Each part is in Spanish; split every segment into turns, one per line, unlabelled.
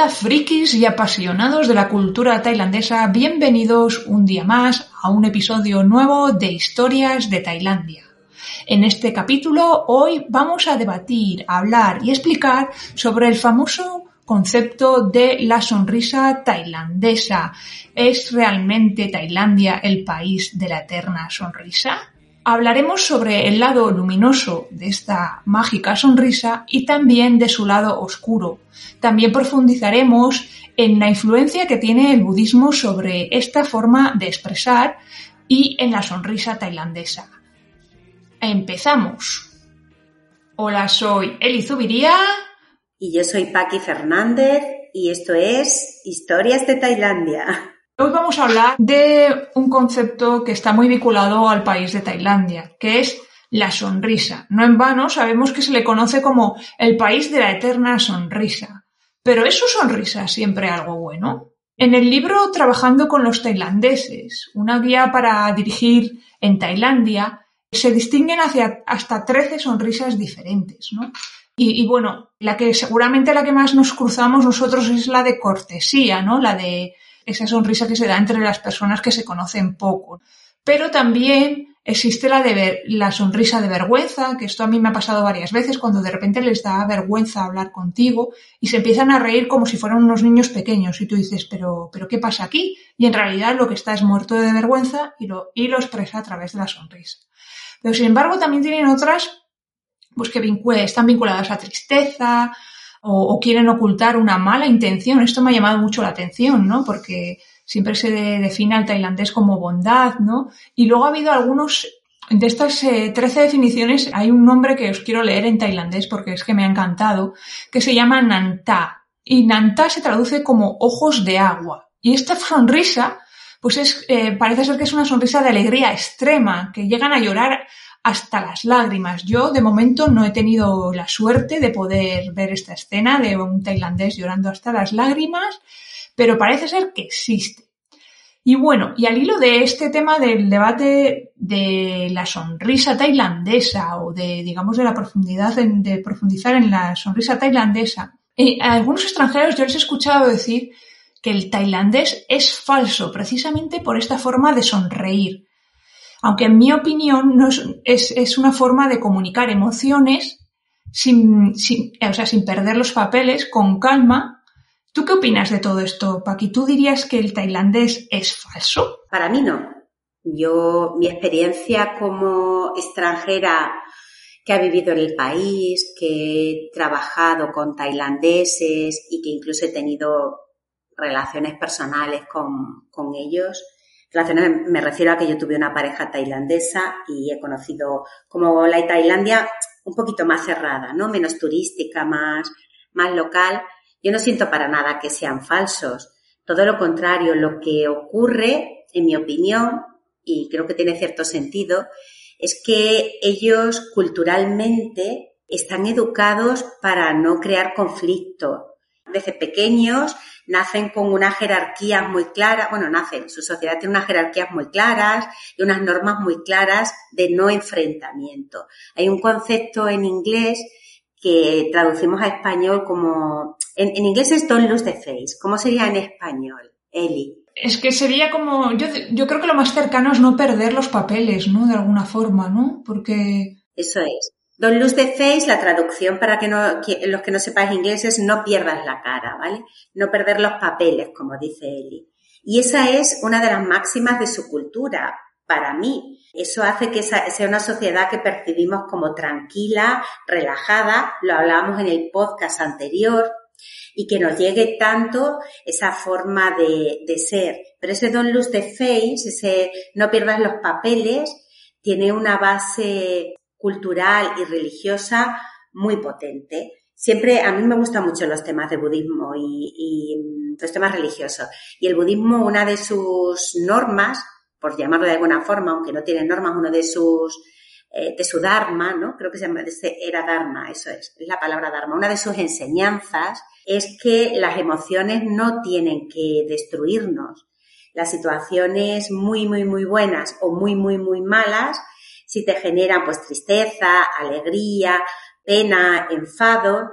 Hola frikis y apasionados de la cultura tailandesa, bienvenidos un día más a un episodio nuevo de Historias de Tailandia. En este capítulo hoy vamos a debatir, hablar y explicar sobre el famoso concepto de la sonrisa tailandesa. ¿Es realmente Tailandia el país de la eterna sonrisa? Hablaremos sobre el lado luminoso de esta mágica sonrisa y también de su lado oscuro. También profundizaremos en la influencia que tiene el budismo sobre esta forma de expresar y en la sonrisa tailandesa. Empezamos. Hola, soy Eli Zubiría.
Y yo soy Paqui Fernández y esto es Historias de Tailandia.
Hoy vamos a hablar de un concepto que está muy vinculado al país de Tailandia, que es la sonrisa. No en vano sabemos que se le conoce como el país de la eterna sonrisa. Pero ¿es su sonrisa siempre algo bueno? En el libro Trabajando con los tailandeses, una guía para dirigir en Tailandia, se distinguen hasta 13 sonrisas diferentes, ¿no? Y, y, bueno, la que seguramente la que más nos cruzamos nosotros es la de cortesía, ¿no? La de esa sonrisa que se da entre las personas que se conocen poco. Pero también existe la de la sonrisa de vergüenza, que esto a mí me ha pasado varias veces cuando de repente les da vergüenza hablar contigo y se empiezan a reír como si fueran unos niños pequeños y tú dices, pero, pero ¿qué pasa aquí? Y en realidad lo que está es muerto de vergüenza y lo, y lo expresa a través de la sonrisa. Pero sin embargo también tienen otras pues que están vinculadas a tristeza, o, quieren ocultar una mala intención. Esto me ha llamado mucho la atención, ¿no? Porque siempre se define al tailandés como bondad, ¿no? Y luego ha habido algunos, de estas eh, 13 definiciones, hay un nombre que os quiero leer en tailandés porque es que me ha encantado, que se llama Nanta. Y Nanta se traduce como ojos de agua. Y esta sonrisa, pues es, eh, parece ser que es una sonrisa de alegría extrema, que llegan a llorar hasta las lágrimas. Yo de momento no he tenido la suerte de poder ver esta escena de un tailandés llorando hasta las lágrimas, pero parece ser que existe. Y bueno, y al hilo de este tema del debate de la sonrisa tailandesa o de, digamos, de la profundidad, de profundizar en la sonrisa tailandesa, eh, a algunos extranjeros yo les he escuchado decir que el tailandés es falso precisamente por esta forma de sonreír aunque en mi opinión no es, es, una forma de comunicar emociones sin, sin, o sea, sin perder los papeles, con calma. ¿Tú qué opinas de todo esto, Paqui? ¿Tú dirías que el tailandés es falso?
Para mí no. Yo, mi experiencia como extranjera que ha vivido en el país, que he trabajado con tailandeses y que incluso he tenido relaciones personales con, con ellos, me refiero a que yo tuve una pareja tailandesa y he conocido como la Tailandia un poquito más cerrada, ¿no? Menos turística, más, más local. Yo no siento para nada que sean falsos. Todo lo contrario, lo que ocurre, en mi opinión, y creo que tiene cierto sentido, es que ellos culturalmente están educados para no crear conflicto. Desde pequeños nacen con unas jerarquías muy claras, bueno, nacen, su sociedad tiene unas jerarquías muy claras y unas normas muy claras de no enfrentamiento. Hay un concepto en inglés que traducimos a español como, en, inglés es don't lose the face. ¿Cómo sería en español, Eli?
Es que sería como, yo, yo creo que lo más cercano es no perder los papeles, ¿no? De alguna forma, ¿no? Porque...
Eso es. Don't lose the face, la traducción para que, los que no sepáis inglés es no pierdas la cara, ¿vale? No perder los papeles, como dice Eli. Y esa es una de las máximas de su cultura, para mí. Eso hace que sea una sociedad que percibimos como tranquila, relajada, lo hablábamos en el podcast anterior, y que nos llegue tanto esa forma de, de ser. Pero ese don't lose the face, ese no pierdas los papeles, tiene una base cultural y religiosa muy potente. Siempre, a mí me gustan mucho los temas de budismo y, los temas religiosos. Y el budismo, una de sus normas, por llamarlo de alguna forma, aunque no tiene normas, uno de sus, eh, de su dharma, ¿no? Creo que se llama, era dharma, eso es, es la palabra dharma. Una de sus enseñanzas es que las emociones no tienen que destruirnos. Las situaciones muy, muy, muy buenas o muy, muy, muy malas si te generan pues tristeza, alegría, pena, enfado,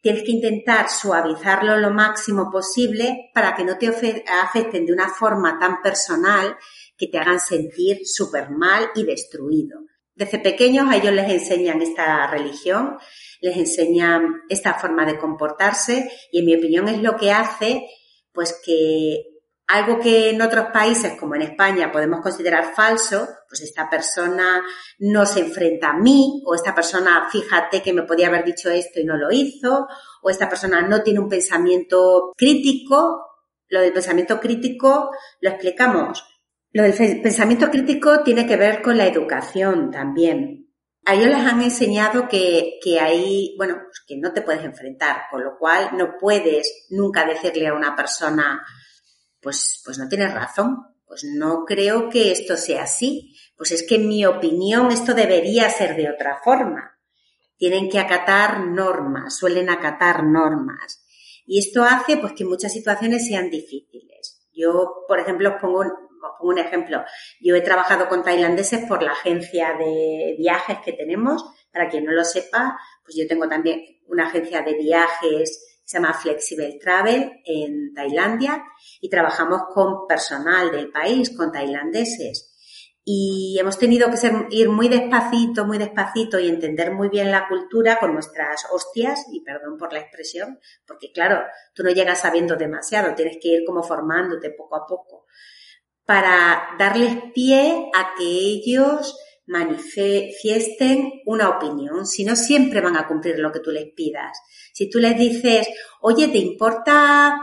tienes que intentar suavizarlo lo máximo posible para que no te afecten de una forma tan personal que te hagan sentir súper mal y destruido. Desde pequeños a ellos les enseñan esta religión, les enseñan esta forma de comportarse y en mi opinión es lo que hace pues que algo que en otros países, como en España, podemos considerar falso, pues esta persona no se enfrenta a mí, o esta persona, fíjate que me podía haber dicho esto y no lo hizo, o esta persona no tiene un pensamiento crítico. Lo del pensamiento crítico lo explicamos. Lo del pensamiento crítico tiene que ver con la educación también. A ellos les han enseñado que, que hay, bueno, pues que no te puedes enfrentar, con lo cual no puedes nunca decirle a una persona, pues, pues no tienes razón, pues no creo que esto sea así, pues es que en mi opinión esto debería ser de otra forma. Tienen que acatar normas, suelen acatar normas. Y esto hace pues que muchas situaciones sean difíciles. Yo, por ejemplo, os pongo, pongo un ejemplo. Yo he trabajado con tailandeses por la agencia de viajes que tenemos. Para quien no lo sepa, pues yo tengo también una agencia de viajes se llama Flexible Travel en Tailandia y trabajamos con personal del país, con tailandeses. Y hemos tenido que ser, ir muy despacito, muy despacito y entender muy bien la cultura con nuestras hostias, y perdón por la expresión, porque claro, tú no llegas sabiendo demasiado, tienes que ir como formándote poco a poco, para darles pie a que ellos manifiesten una opinión, si no siempre van a cumplir lo que tú les pidas. Si tú les dices, oye, ¿te importa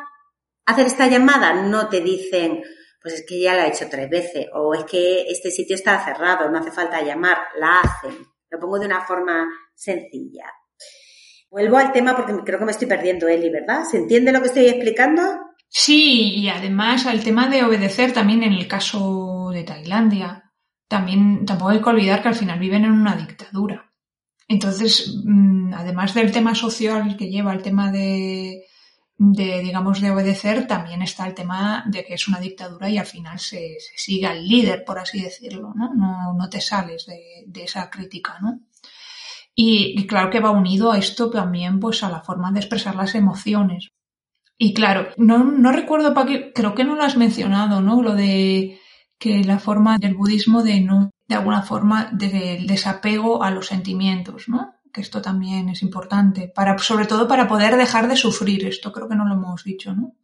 hacer esta llamada? No te dicen, pues es que ya la he hecho tres veces, o es que este sitio está cerrado, no hace falta llamar, la hacen. Lo pongo de una forma sencilla. Vuelvo al tema porque creo que me estoy perdiendo, Eli, ¿verdad? ¿Se entiende lo que estoy explicando?
Sí, y además al tema de obedecer también en el caso de Tailandia también tampoco hay que olvidar que al final viven en una dictadura. Entonces, mm, además del tema social que lleva el tema de, de, digamos, de obedecer, también está el tema de que es una dictadura y al final se, sigue al líder, por así decirlo, ¿no? No, no te sales de, de esa crítica, ¿no? Y, claro que va unido a esto también, pues, a la forma de expresar las emociones. Y claro, no, no recuerdo, para qué, creo que no lo has mencionado, ¿no? Lo de que la forma del budismo de no, de alguna forma, del desapego a los sentimientos, ¿no? Que esto también es importante, para, sobre todo para poder dejar de sufrir. Esto creo que no lo hemos dicho, ¿no?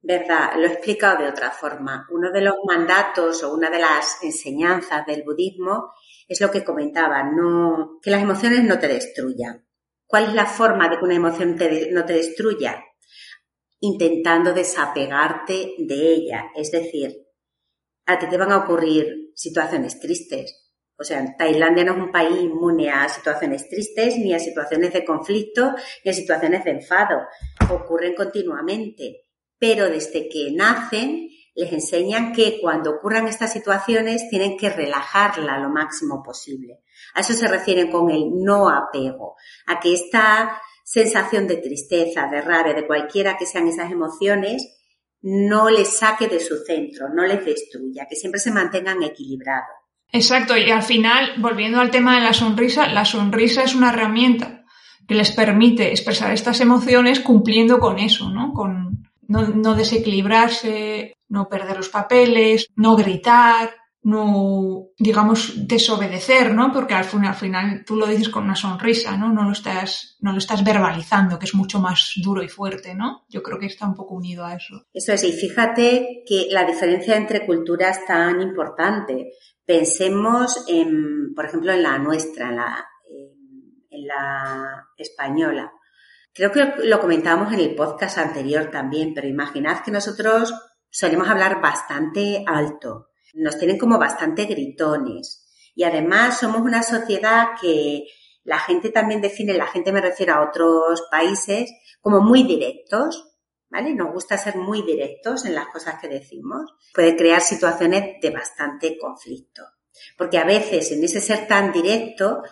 Verdad, lo he explicado de otra forma. Uno de los mandatos o una de las enseñanzas del budismo es lo que comentaba, no, que las emociones no te destruyan. ¿Cuál es la forma de que una emoción no te destruya? Intentando desapegarte de ella, es decir, a ti te van a ocurrir situaciones tristes. O sea, Tailandia no es un país inmune a situaciones tristes, ni a situaciones de conflicto, ni a situaciones de enfado. Ocurren continuamente. Pero desde que nacen, les enseñan que cuando ocurran estas situaciones tienen que relajarla lo máximo posible. A eso se refieren con el no apego, a que esta sensación de tristeza, de rabia, de cualquiera que sean esas emociones, no les saque de su centro, no les destruya, que siempre se mantengan equilibrados.
Exacto, y al final, volviendo al tema de la sonrisa, la sonrisa es una herramienta que les permite expresar estas emociones cumpliendo con eso, ¿no? Con no, no desequilibrarse, no perder los papeles, no gritar, no, digamos, desobedecer, ¿no? Porque al final, al final tú lo dices con una sonrisa, ¿no? No lo estás, no lo estás verbalizando, que es mucho más duro y fuerte, ¿no? Yo creo que está un poco unido a eso.
Eso es, y fíjate que la diferencia entre culturas es tan importante. Pensemos en, por ejemplo, en la nuestra, en la, en la española. Creo que lo comentábamos en el podcast anterior también, pero imaginad que nosotros solemos hablar bastante alto nos tienen como bastante gritones. Y además somos una sociedad que la gente también define, la gente me refiero a otros países, como muy directos, ¿vale? Nos gusta ser muy directos en las cosas que decimos. Puede crear situaciones de bastante conflicto. Porque a veces en ese ser tan directo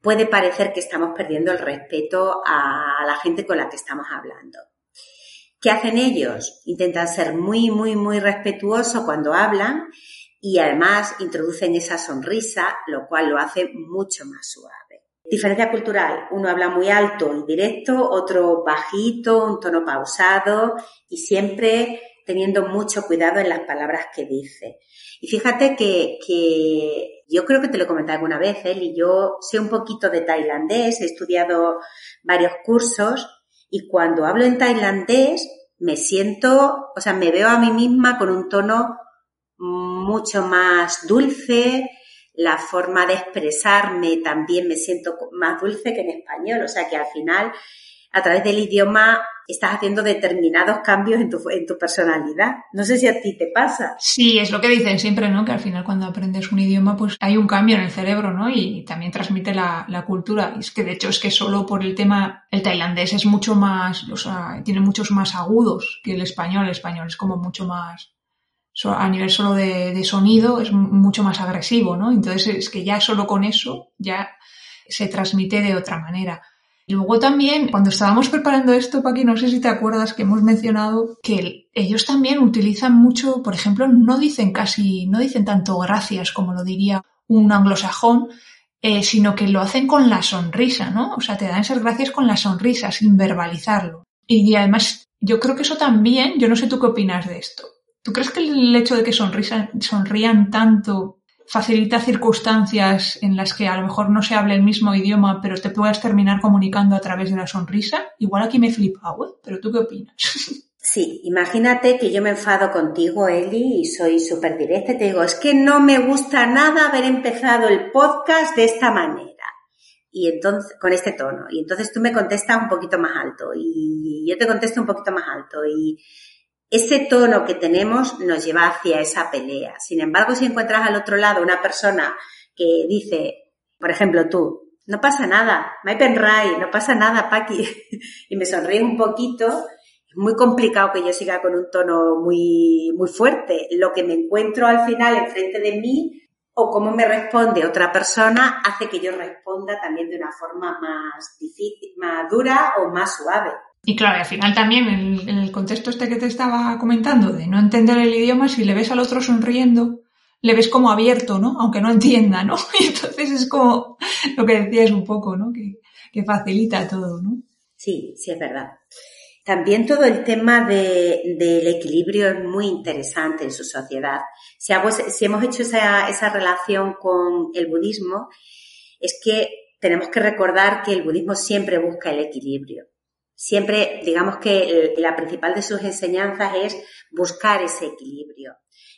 puede parecer que estamos perdiendo el respeto a la gente con la que estamos hablando. ¿Qué hacen ellos? Intentan ser muy, muy, muy respetuosos cuando hablan y además introducen esa sonrisa, lo cual lo hace mucho más suave. Diferencia cultural. Uno habla muy alto y directo, otro bajito, un tono pausado y siempre teniendo mucho cuidado en las palabras que dice. Y fíjate que, que yo creo que te lo comenté alguna vez, y yo sé un poquito de tailandés, he estudiado varios cursos y cuando hablo en tailandés me siento, o sea, me veo a mí misma con un tono mucho más dulce, la forma de expresarme también me siento más dulce que en español, o sea que al final a través del idioma estás haciendo determinados cambios en tu, en tu personalidad. No sé si a ti te pasa.
Sí, es lo que dicen siempre, ¿no? Que al final cuando aprendes un idioma, pues hay un cambio en el cerebro, ¿no? Y también transmite la, la cultura. Es que de hecho es que solo por el tema, el tailandés es mucho más, o sea, tiene muchos más agudos que el español. El español es como mucho más, a nivel solo de, sonido, es mucho más agresivo, ¿no? Entonces es que ya solo con eso ya se transmite de otra manera. Y luego también, cuando estábamos preparando esto, Paqui, no sé si te acuerdas que hemos mencionado que ellos también utilizan mucho, por ejemplo, no dicen casi, no dicen tanto gracias como lo diría un anglosajón, eh, sino que lo hacen con la sonrisa, ¿no? O sea, te dan esas gracias con la sonrisa, sin verbalizarlo. Y, además, yo creo que eso también, yo no sé tú qué opinas de esto. ¿Tú crees que el hecho de que sonrían tanto facilita circunstancias en las que a lo mejor no se hable el mismo idioma, pero te puedas terminar comunicando a través de la sonrisa. Igual aquí me flipa, ¿eh? pero ¿tú qué opinas?
Sí, imagínate que yo me enfado contigo, Eli, y soy súper directa y te digo, es que no me gusta nada haber empezado el podcast de esta manera. Y entonces, con este tono. Y entonces tú me contestas un poquito más alto y yo te contesto un poquito más alto y ese tono que tenemos nos lleva hacia esa pelea. Sin embargo, si encuentras al otro lado una persona que dice, por ejemplo, tú, no pasa nada, my penray, no pasa nada, Paqui, y me sonríe un poquito, es muy complicado que yo siga con un tono muy, muy fuerte. Lo que me encuentro al final enfrente de mí o cómo me responde otra persona hace que yo responda también de una forma más difícil, más dura o más suave.
Y claro, al final también en, el contexto este que te estaba comentando de no entender el idioma, si le ves al otro sonriendo, le ves como abierto, ¿no? Aunque no entienda, ¿no? Y entonces es como lo que decías un poco, ¿no? Que, facilita todo, ¿no?
Sí, sí, es verdad. También todo el tema de, del equilibrio es muy interesante en su sociedad. Si, hemos hecho esa relación con el budismo, es que tenemos que recordar que el budismo siempre busca el equilibrio siempre, digamos que la principal de sus enseñanzas es buscar ese equilibrio.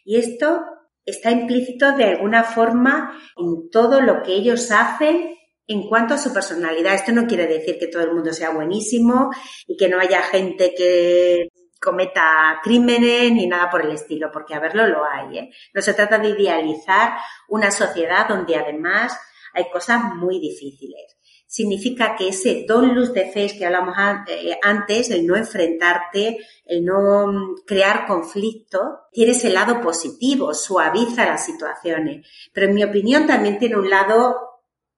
Y esto está implícito de alguna forma en todo lo que ellos hacen en cuanto a su personalidad. Esto no quiere decir que todo el mundo sea buenísimo y que no haya gente que cometa crímenes ni nada por el estilo, porque a verlo lo hay. ¿eh? No se trata de idealizar una sociedad donde además hay cosas muy difíciles significa que ese don luz de fe que hablamos eh, antes, el no enfrentarte, el no mm, crear conflicto, tiene ese lado positivo, suaviza las situaciones. Pero en mi opinión también tiene un lado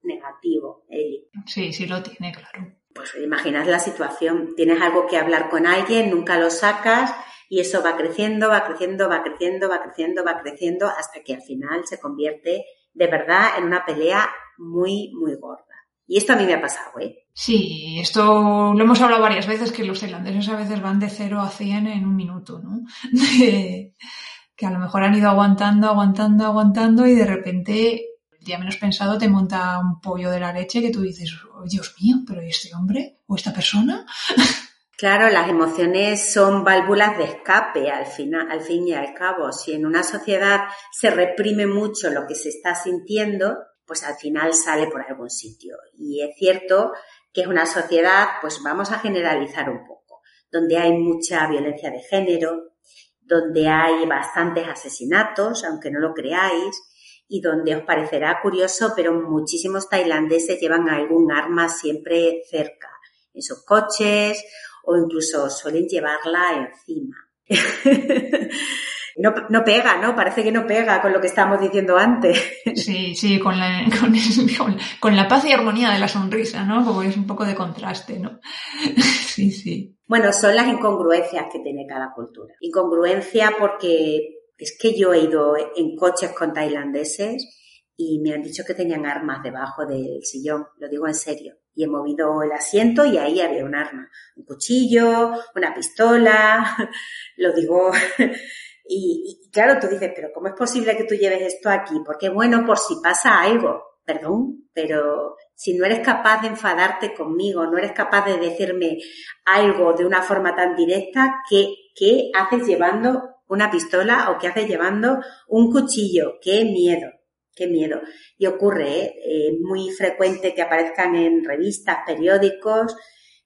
negativo, Eli.
Sí, sí lo tiene, claro.
Pues imaginas la situación, tienes algo que hablar con alguien, nunca lo sacas y eso va creciendo, va creciendo, va creciendo, va creciendo, va creciendo hasta que al final se convierte de verdad en una pelea muy, muy gorda. Y esto a mí me ha pasado, ¿eh?
Sí, esto lo hemos hablado varias veces, que los tailandeses a veces van de 0 a 100 en un minuto, ¿no? que a lo mejor han ido aguantando, aguantando, aguantando y de repente, el día menos pensado, te monta un pollo de la leche que tú dices, oh, Dios mío, pero este hombre o esta persona?
Claro, las emociones son válvulas de escape al, final, al fin y al cabo. Si en una sociedad se reprime mucho lo que se está sintiendo, pues al final sale por algún sitio. Y es cierto que es una sociedad, pues vamos a generalizar un poco, donde hay mucha violencia de género, donde hay bastantes asesinatos, aunque no lo creáis, y donde os parecerá curioso, pero muchísimos tailandeses llevan algún arma siempre cerca, en sus coches o incluso suelen llevarla encima. no, no pega, ¿no? Parece que no pega con lo que estábamos diciendo antes.
Sí, sí, con la, con, la paz y armonía de la sonrisa, ¿no? Como es un poco de contraste, ¿no? Sí, sí.
Bueno, son las incongruencias que tiene cada cultura. Incongruencia porque es que yo he ido en coches con tailandeses y me han dicho que tenían armas debajo del sillón, lo digo en serio. Y he movido el asiento y ahí había un arma, un cuchillo, una pistola, lo digo. Y, y, claro, tú dices, pero ¿cómo es posible que tú lleves esto aquí? Porque bueno, por si pasa algo, perdón, pero si no eres capaz de enfadarte conmigo, no eres capaz de decirme algo de una forma tan directa, ¿qué, qué haces llevando una pistola o qué haces llevando un cuchillo? ¡Qué miedo! Qué miedo. Y ocurre, ¿eh? ¿eh? muy frecuente que aparezcan en revistas, periódicos,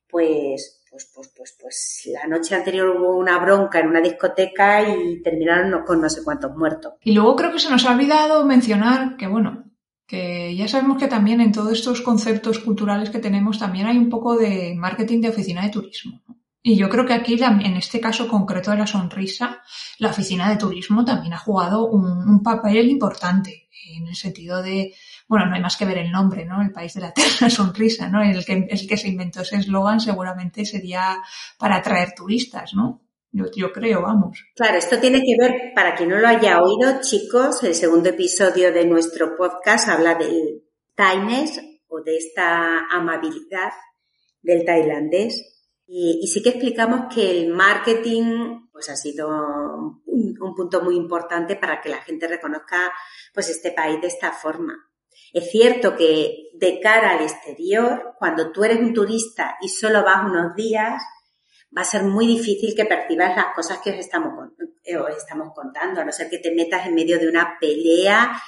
pues, pues, pues, pues, pues, la noche anterior hubo una bronca en una discoteca y terminaron con no sé cuántos muertos.
Y luego creo que se nos ha olvidado mencionar que, bueno, que ya sabemos que también en todos estos conceptos culturales que tenemos también hay un poco de marketing de oficina de turismo. Y yo creo que aquí, en este caso concreto de la sonrisa, la oficina de turismo también ha jugado un, papel importante en el sentido de, bueno, no hay más que ver el nombre, ¿no? El país de la eterna sonrisa, ¿no? El que, el que se inventó ese eslogan seguramente sería para atraer turistas, ¿no? Yo, creo, vamos.
Claro, esto tiene que ver, para quien no lo haya oído, chicos, el segundo episodio de nuestro podcast habla del kindness o de esta amabilidad del tailandés. Y, sí que explicamos que el marketing pues ha sido un, punto muy importante para que la gente reconozca pues este país de esta forma. Es cierto que de cara al exterior, cuando tú eres un turista y solo vas unos días, va a ser muy difícil que percibas las cosas que os estamos, eh, os estamos contando, a no ser que te metas en medio de una pelea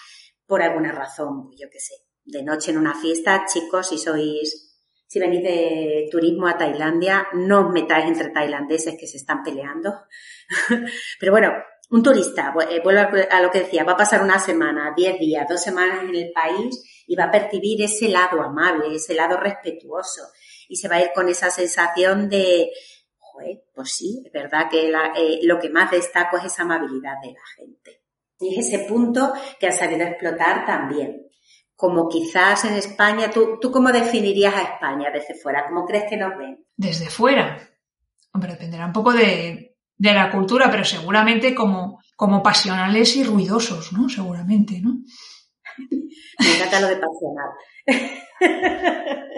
por alguna razón, yo qué sé. De noche en una fiesta, chicos, si sois, si venís de turismo a Tailandia, no os metáis entre tailandeses que se están peleando. Pero bueno, un turista, eh, vuelvo a lo que decía, va a pasar una semana, diez días, dos semanas en el país y va a percibir ese lado amable, ese lado respetuoso y se va a ir con esa sensación de, pues sí, es verdad que eh, lo que más destaco es esa amabilidad de la gente. Y es ese punto que ha sabido explotar también. Como quizás en España, ¿tú, ¿tú cómo definirías a España desde fuera? ¿Cómo crees que nos ven?
Desde fuera. Hombre, dependerá un poco de, la cultura, pero seguramente como, como pasionales y ruidosos, ¿no? Seguramente, ¿no?
Me encanta lo de pasional.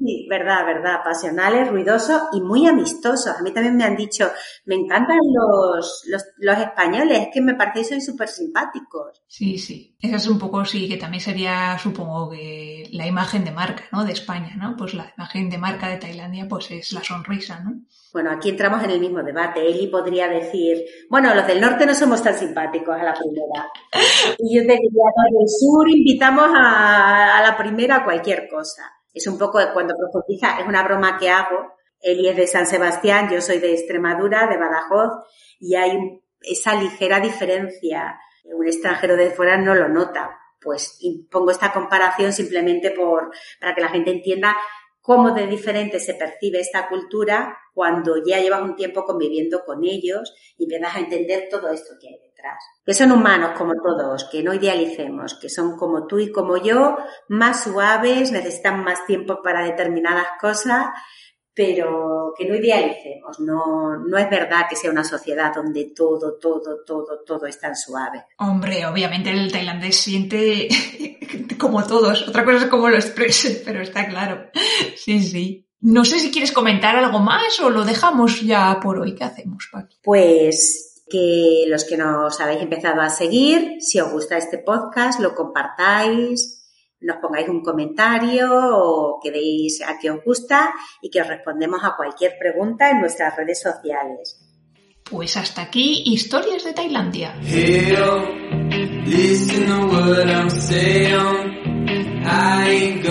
Sí, verdad, verdad. Pasionales, ruidosos y muy amistosos. A mí también me han dicho, me encantan los, los, los españoles, es que me parecen súper simpáticos.
Sí, sí. Esa es un poco, sí, que también sería, supongo, que la imagen de marca, ¿no? De España, ¿no? Pues la imagen de marca de Tailandia, pues es la sonrisa, ¿no?
Bueno, aquí entramos en el mismo debate. Eli podría decir, bueno, los del norte no somos tan simpáticos a la primera. Y yo te diría, los del sur invitamos a, a la primera cualquier cosa. Es un poco cuando profundiza, es una broma que hago. Eli es de San Sebastián, yo soy de Extremadura, de Badajoz, y hay esa ligera diferencia. Un extranjero de fuera no lo nota. Pues pongo esta comparación simplemente por, para que la gente entienda cómo de diferente se percibe esta cultura cuando ya llevas un tiempo conviviendo con ellos y empiezas a entender todo esto que hay detrás. Que son humanos como todos, que no idealicemos, que son como tú y como yo, más suaves, necesitan más tiempo para determinadas cosas, pero que no idealicemos. No, no es verdad que sea una sociedad donde todo, todo, todo, todo es tan suave.
Hombre, obviamente el tailandés siente como todos. Otra cosa es cómo lo exprese, pero está claro. Sí, sí. No sé si quieres comentar algo más o lo dejamos ya por hoy. ¿Qué hacemos, Paqui?
Pues que los que nos habéis empezado a seguir, si os gusta este podcast, lo compartáis, nos pongáis un comentario o que deis a qué os gusta y que os respondemos a cualquier pregunta en nuestras redes sociales.
Pues hasta aquí, historias de Tailandia. I ain't